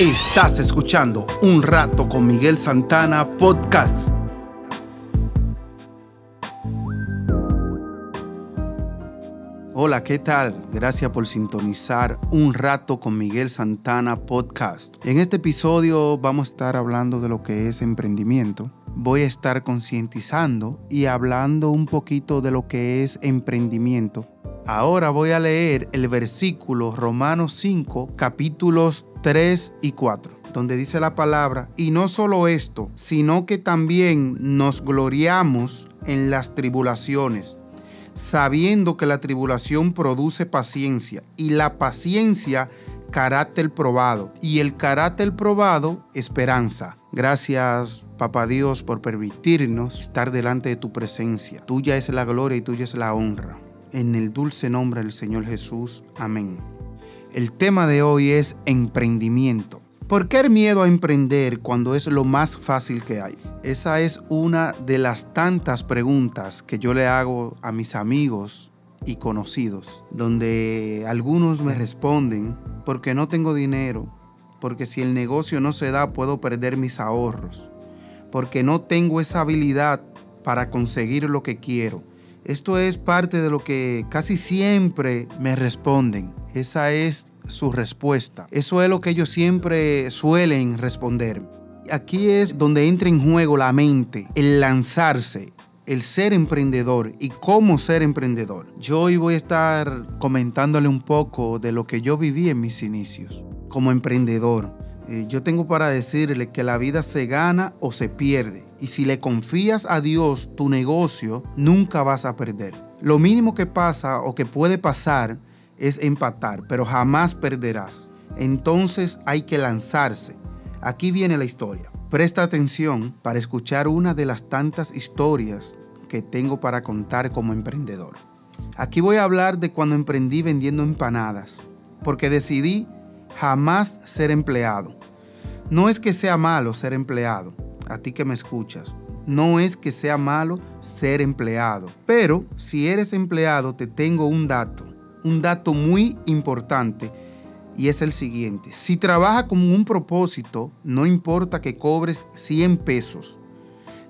Estás escuchando Un Rato con Miguel Santana Podcast. Hola, ¿qué tal? Gracias por sintonizar Un Rato con Miguel Santana Podcast. En este episodio vamos a estar hablando de lo que es emprendimiento. Voy a estar concientizando y hablando un poquito de lo que es emprendimiento Ahora voy a leer el versículo Romanos 5, capítulos 3 y 4, donde dice la palabra, y no solo esto, sino que también nos gloriamos en las tribulaciones, sabiendo que la tribulación produce paciencia, y la paciencia carácter probado, y el carácter probado esperanza. Gracias, Papá Dios, por permitirnos estar delante de tu presencia. Tuya es la gloria y tuya es la honra en el dulce nombre del Señor Jesús. Amén. El tema de hoy es emprendimiento. ¿Por qué el miedo a emprender cuando es lo más fácil que hay? Esa es una de las tantas preguntas que yo le hago a mis amigos y conocidos, donde algunos me responden, porque no tengo dinero, porque si el negocio no se da puedo perder mis ahorros, porque no tengo esa habilidad para conseguir lo que quiero, esto es parte de lo que casi siempre me responden. Esa es su respuesta. Eso es lo que ellos siempre suelen responder. Aquí es donde entra en juego la mente, el lanzarse, el ser emprendedor y cómo ser emprendedor. Yo hoy voy a estar comentándole un poco de lo que yo viví en mis inicios como emprendedor. Eh, yo tengo para decirle que la vida se gana o se pierde. Y si le confías a Dios tu negocio, nunca vas a perder. Lo mínimo que pasa o que puede pasar es empatar, pero jamás perderás. Entonces hay que lanzarse. Aquí viene la historia. Presta atención para escuchar una de las tantas historias que tengo para contar como emprendedor. Aquí voy a hablar de cuando emprendí vendiendo empanadas, porque decidí jamás ser empleado. No es que sea malo ser empleado, a ti que me escuchas. No es que sea malo ser empleado, pero si eres empleado te tengo un dato, un dato muy importante y es el siguiente. Si trabaja con un propósito, no importa que cobres 100 pesos.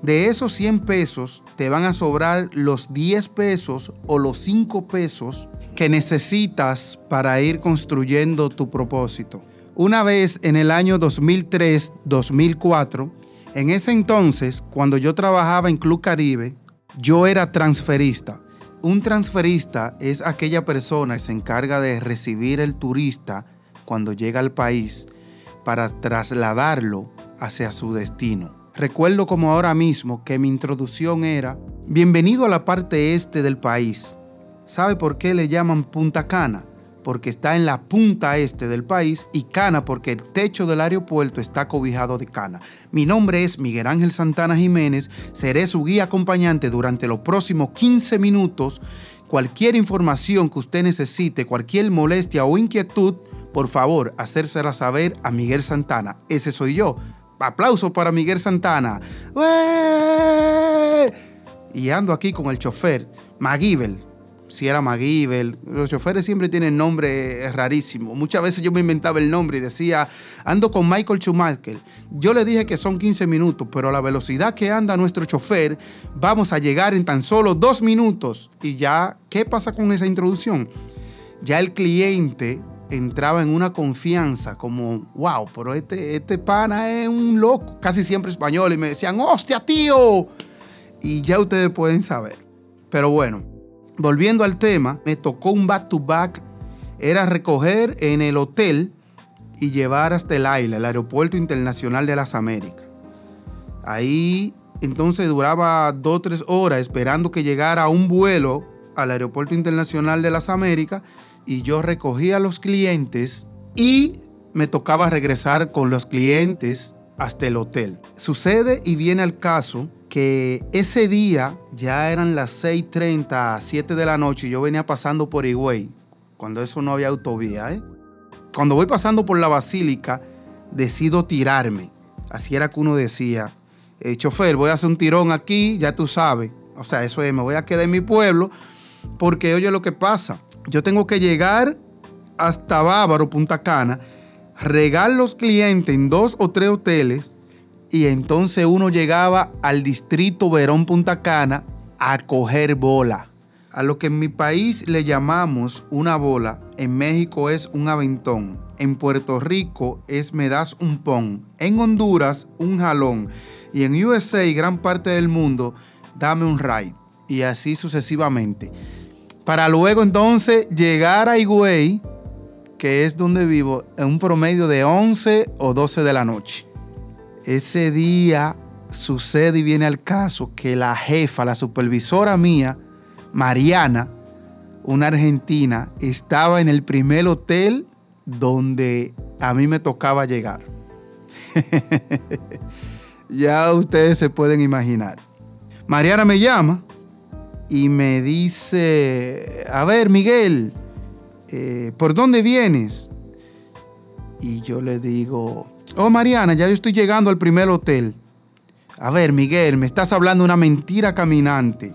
De esos 100 pesos te van a sobrar los 10 pesos o los 5 pesos que necesitas para ir construyendo tu propósito. Una vez en el año 2003-2004, en ese entonces, cuando yo trabajaba en Club Caribe, yo era transferista. Un transferista es aquella persona que se encarga de recibir el turista cuando llega al país para trasladarlo hacia su destino. Recuerdo como ahora mismo que mi introducción era, bienvenido a la parte este del país. ¿Sabe por qué le llaman Punta Cana? Porque está en la punta este del país y Cana porque el techo del aeropuerto está cobijado de cana. Mi nombre es Miguel Ángel Santana Jiménez, seré su guía acompañante durante los próximos 15 minutos. Cualquier información que usted necesite, cualquier molestia o inquietud, por favor, hacérsela saber a Miguel Santana. Ese soy yo. Aplauso para Miguel Santana. Y ando aquí con el chofer, Magibel si era McGiver. Los choferes siempre tienen nombre rarísimo. Muchas veces yo me inventaba el nombre y decía, ando con Michael Schumacher. Yo le dije que son 15 minutos, pero a la velocidad que anda nuestro chofer, vamos a llegar en tan solo dos minutos. Y ya, ¿qué pasa con esa introducción? Ya el cliente entraba en una confianza como, wow, pero este, este pana es un loco, casi siempre español, y me decían, hostia, tío. Y ya ustedes pueden saber. Pero bueno, volviendo al tema, me tocó un back-to-back. Era recoger en el hotel y llevar hasta el AILA, el Aeropuerto Internacional de las Américas. Ahí entonces duraba dos o tres horas esperando que llegara un vuelo al Aeropuerto Internacional de las Américas y yo recogía a los clientes y me tocaba regresar con los clientes hasta el hotel. Sucede y viene al caso que ese día ya eran las 6.30, 7 de la noche y yo venía pasando por Higüey, cuando eso no había autovía. ¿eh? Cuando voy pasando por la basílica, decido tirarme. Así era que uno decía, eh, chofer, voy a hacer un tirón aquí, ya tú sabes. O sea, eso es, me voy a quedar en mi pueblo, porque oye lo que pasa. Yo tengo que llegar hasta Bávaro, Punta Cana, regar los clientes en dos o tres hoteles y entonces uno llegaba al distrito Verón Punta Cana a coger bola. A lo que en mi país le llamamos una bola, en México es un aventón, en Puerto Rico es me das un pon, en Honduras un jalón y en USA y gran parte del mundo dame un ride y así sucesivamente. Para luego entonces llegar a Higüey, que es donde vivo, en un promedio de 11 o 12 de la noche. Ese día sucede y viene al caso que la jefa, la supervisora mía, Mariana, una argentina, estaba en el primer hotel donde a mí me tocaba llegar. ya ustedes se pueden imaginar. Mariana me llama y me dice, a ver Miguel, eh, ¿por dónde vienes? Y yo le digo, oh Mariana, ya yo estoy llegando al primer hotel. A ver Miguel, me estás hablando una mentira caminante.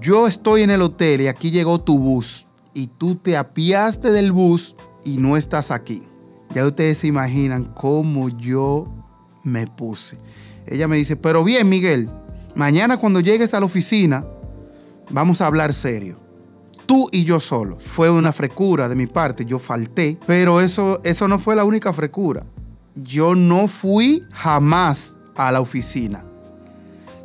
Yo estoy en el hotel y aquí llegó tu bus y tú te apiaste del bus y no estás aquí. Ya ustedes se imaginan cómo yo me puse. Ella me dice, pero bien Miguel, mañana cuando llegues a la oficina, vamos a hablar serio. Tú y yo solo. Fue una frecura de mi parte, yo falté, pero eso, eso no fue la única frecura. Yo no fui jamás a la oficina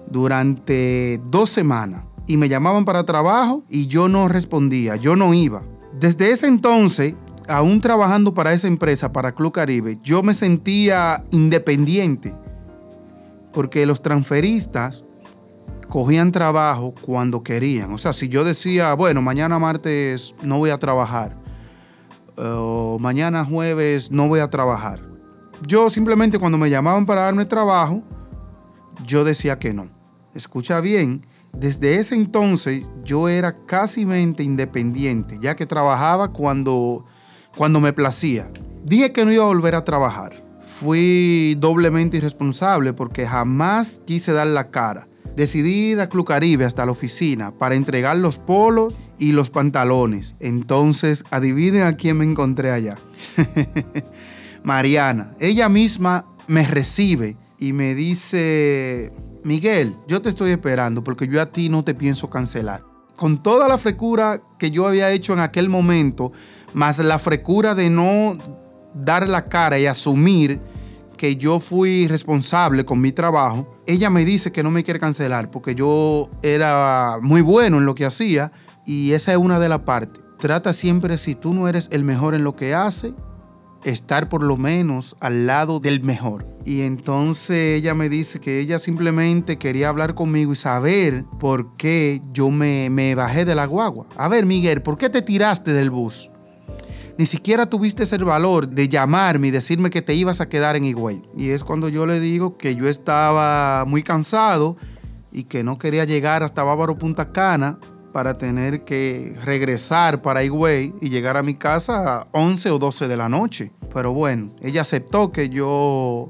durante dos semanas y me llamaban para trabajo y yo no respondía, yo no iba. Desde ese entonces, aún trabajando para esa empresa, para Club Caribe, yo me sentía independiente porque los transferistas cogían trabajo cuando querían. O sea, si yo decía, bueno, mañana martes no voy a trabajar, mañana jueves no voy a trabajar. Yo simplemente cuando me llamaban para darme trabajo, yo decía que no. Escucha bien, desde ese entonces yo era casi independiente, ya que trabajaba cuando, cuando me placía. Dije que no iba a volver a trabajar. Fui doblemente irresponsable porque jamás quise dar la cara. Decidí ir a Club Caribe hasta la oficina para entregar los polos y los pantalones. Entonces, adivinen a quién me encontré allá. Mariana. Ella misma me recibe y me dice, Miguel, yo te estoy esperando porque yo a ti no te pienso cancelar. Con toda la frecura que yo había hecho en aquel momento, más la frecura de no dar la cara y asumir que yo fui responsable con mi trabajo, ella me dice que no me quiere cancelar porque yo era muy bueno en lo que hacía y esa es una de las partes. Trata siempre si tú no eres el mejor en lo que hace, estar por lo menos al lado del mejor. Y entonces ella me dice que ella simplemente quería hablar conmigo y saber por qué yo me, bajé de la guagua. A ver, Miguel, ¿por qué te tiraste del bus? Ni siquiera tuviste el valor de llamarme y decirme que te ibas a quedar en Higüey. Y es cuando yo le digo que yo estaba muy cansado y que no quería llegar hasta Bávaro Punta Cana para tener que regresar para Higüey y llegar a mi casa a 11 o 12 de la noche. Pero bueno, ella aceptó que yo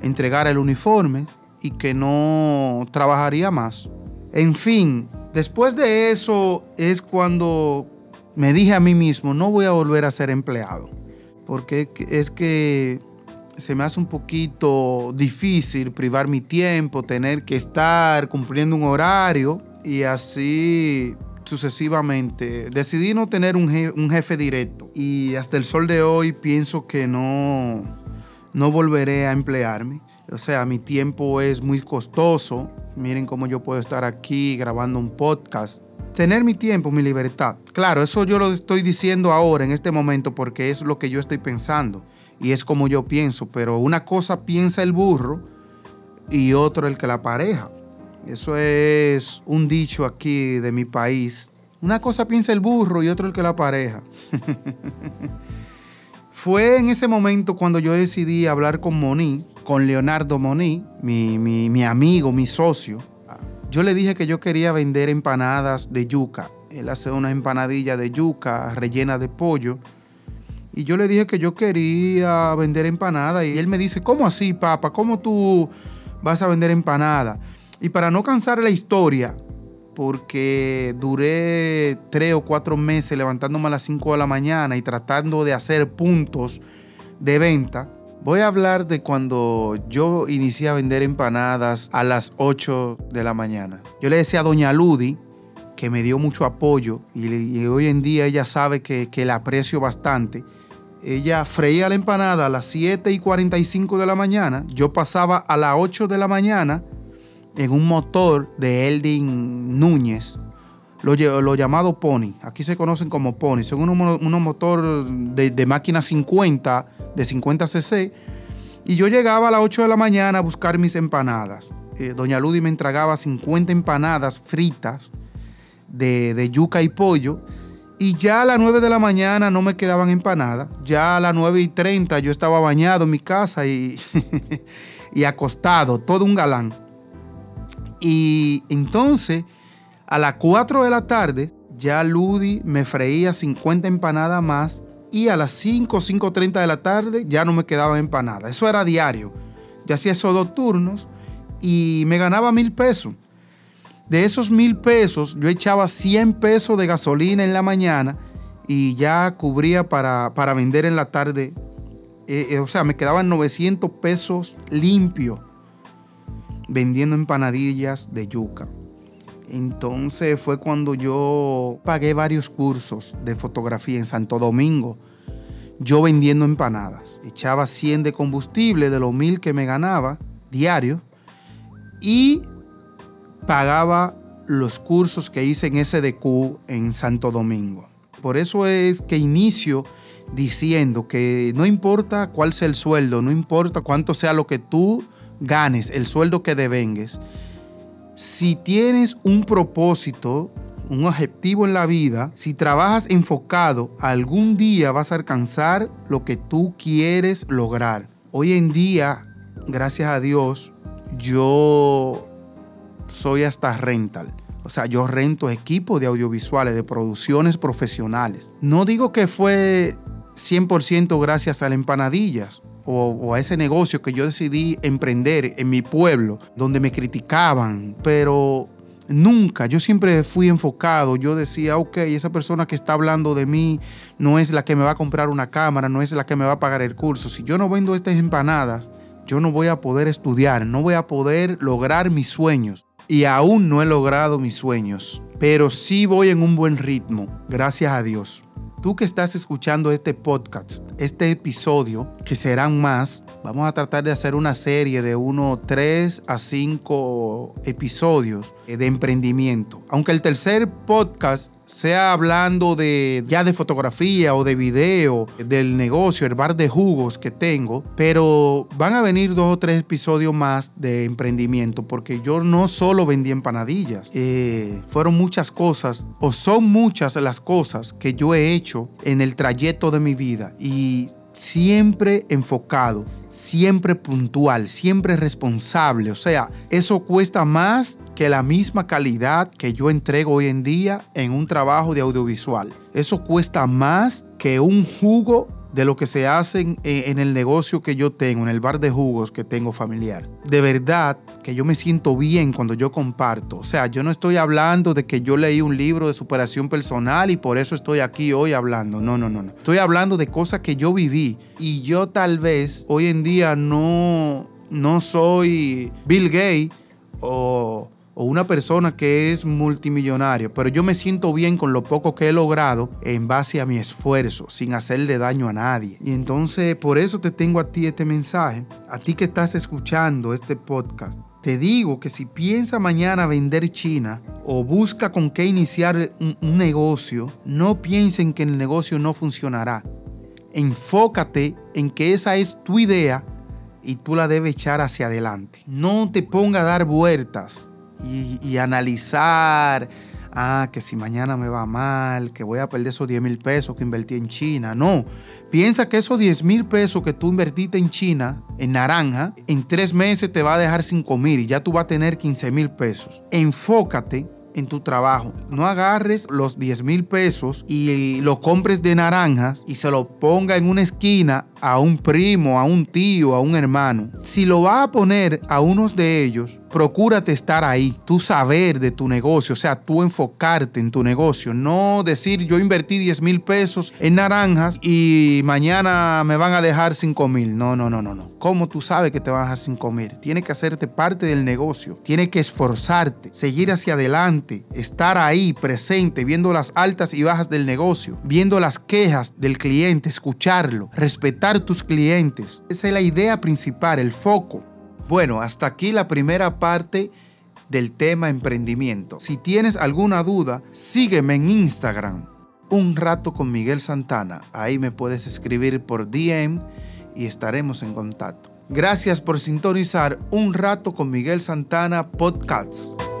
entregara el uniforme y que no trabajaría más. En fin, después de eso es cuando me dije a mí mismo, no voy a volver a ser empleado, porque es que se me hace un poquito difícil privar mi tiempo, tener que estar cumpliendo un horario y así sucesivamente. Decidí no tener un jefe, directo y hasta el sol de hoy pienso que no, no volveré a emplearme. O sea, mi tiempo es muy costoso. Miren cómo yo puedo estar aquí grabando un podcast. Tener mi tiempo, mi libertad. Claro, eso yo lo estoy diciendo ahora, en este momento, porque es lo que yo estoy pensando. Y es como yo pienso. Pero una cosa piensa el burro y otro el que la pareja. Eso es un dicho aquí de mi país. Una cosa piensa el burro y otro el que la pareja. Fue en ese momento cuando yo decidí hablar con Moni, con Leonardo Moni, mi, mi amigo, mi socio. Yo le dije que yo quería vender empanadas de yuca. Él hace una empanadilla de yuca rellena de pollo. Y yo le dije que yo quería vender empanadas. Y él me dice, ¿cómo así, papá? ¿Cómo tú vas a vender empanadas? Y para no cansar la historia, porque duré tres o cuatro meses levantándome a las 5 de la mañana y tratando de hacer puntos de venta, voy a hablar de cuando yo inicié a vender empanadas a las 8 de la mañana. Yo le decía a Doña Ludi, que me dio mucho apoyo y, hoy en día ella sabe que, que la aprecio bastante. Ella freía la empanada a las 7 y 45 de la mañana. Yo pasaba a las 8 de la mañana en un motor de Eldin Núñez, lo, llamado Pony. Aquí se conocen como Pony. Son unos, motores de, de, máquina 50, de 50 cc. Y yo llegaba a las 8 de la mañana a buscar mis empanadas. Eh, doña Ludi me entregaba 50 empanadas fritas de, yuca y pollo. Y ya a las 9 de la mañana no me quedaban empanadas. Ya a las 9 y 30 yo estaba bañado en mi casa y acostado, todo un galán. Y entonces, a las 4 de la tarde, ya Ludi me freía 50 empanadas más. Y a las 5, 5.30 de la tarde ya no me quedaba empanada. Eso era diario. Yo hacía esos dos turnos y me ganaba mil pesos. De esos mil pesos, yo echaba 100 pesos de gasolina en la mañana y ya cubría para, para vender en la tarde. Eh, eh, o sea, me quedaban 900 pesos limpios vendiendo empanadillas de yuca. Entonces fue cuando yo pagué varios cursos de fotografía en Santo Domingo. Yo vendiendo empanadas. Echaba 100 de combustible de los mil que me ganaba diario y pagaba los cursos que hice en SDQ en Santo Domingo. Por eso es que inicio diciendo que no importa cuál sea el sueldo, no importa cuánto sea lo que tú ganes, el sueldo que devengues, si tienes un propósito, un objetivo en la vida, si trabajas enfocado, algún día vas a alcanzar lo que tú quieres lograr. Hoy en día, gracias a Dios, yo soy hasta rental. O sea, yo rento equipos de audiovisuales, de producciones profesionales. No digo que fue 100% gracias a las empanadillas o, a ese negocio que yo decidí emprender en mi pueblo, donde me criticaban, pero nunca, yo siempre fui enfocado, yo decía, ok, esa persona que está hablando de mí no es la que me va a comprar una cámara, no es la que me va a pagar el curso. Si yo no vendo estas empanadas, yo no voy a poder estudiar, no voy a poder lograr mis sueños y aún no he logrado mis sueños, pero sí voy en un buen ritmo, gracias a Dios. Tú que estás escuchando este podcast, este episodio, que serán más, vamos a tratar de hacer una serie de uno, tres a cinco episodios de emprendimiento. Aunque el tercer podcast sea hablando de ya de fotografía o de video, del negocio, el bar de jugos que tengo, pero van a venir dos o tres episodios más de emprendimiento, porque yo no solo vendí empanadillas, eh, fueron muchas cosas, o son muchas las cosas que yo he hecho en el trayecto de mi vida. Y siempre enfocado, siempre puntual, siempre responsable. O sea, eso cuesta más que la misma calidad que yo entrego hoy en día en un trabajo de audiovisual. Eso cuesta más que un jugo de lo que se hace en, el negocio que yo tengo, en el bar de jugos que tengo familiar. De verdad que yo me siento bien cuando yo comparto. O sea, yo no estoy hablando de que yo leí un libro de superación personal y por eso estoy aquí hoy hablando. No, no, no, no. Estoy hablando de cosas que yo viví y yo tal vez hoy en día no, no soy Bill Gates o o una persona que es multimillonario, pero yo me siento bien con lo poco que he logrado en base a mi esfuerzo, sin hacerle daño a nadie. Y entonces por eso te tengo a ti este mensaje, a ti que estás escuchando este podcast. Te digo que si piensa mañana vender China o busca con qué iniciar un, negocio, no piensen que el negocio no funcionará. Enfócate en que esa es tu idea y tú la debes echar hacia adelante. No te ponga a dar vueltas y, analizar, ah, que si mañana me va mal, que voy a perder esos 10 mil pesos que invertí en China. No, piensa que esos 10 mil pesos que tú invertiste en China, en naranja, en tres meses te va a dejar 5 mil y ya tú vas a tener 15 mil pesos. Enfócate en tu trabajo. No agarres los 10 mil pesos y lo compres de naranjas y se lo ponga en una esquina a un primo, a un tío, a un hermano. Si lo va a poner a unos de ellos, procúrate estar ahí, tú saber de tu negocio, o sea, tú enfocarte en tu negocio, no decir yo invertí 10 mil pesos en naranjas y mañana me van a dejar 5 mil. No, no, no, no, no. ¿Cómo tú sabes que te van a dejar sin comer? Tienes que hacerte parte del negocio, tienes que esforzarte, seguir hacia adelante, estar ahí presente, viendo las altas y bajas del negocio, viendo las quejas del cliente, escucharlo, respetar tus clientes. Esa es la idea principal, el foco. Bueno, hasta aquí la primera parte del tema emprendimiento. Si tienes alguna duda, sígueme en Instagram. Un rato con Miguel Santana. Ahí me puedes escribir por DM y estaremos en contacto. Gracias por sintonizar Un rato con Miguel Santana Podcast.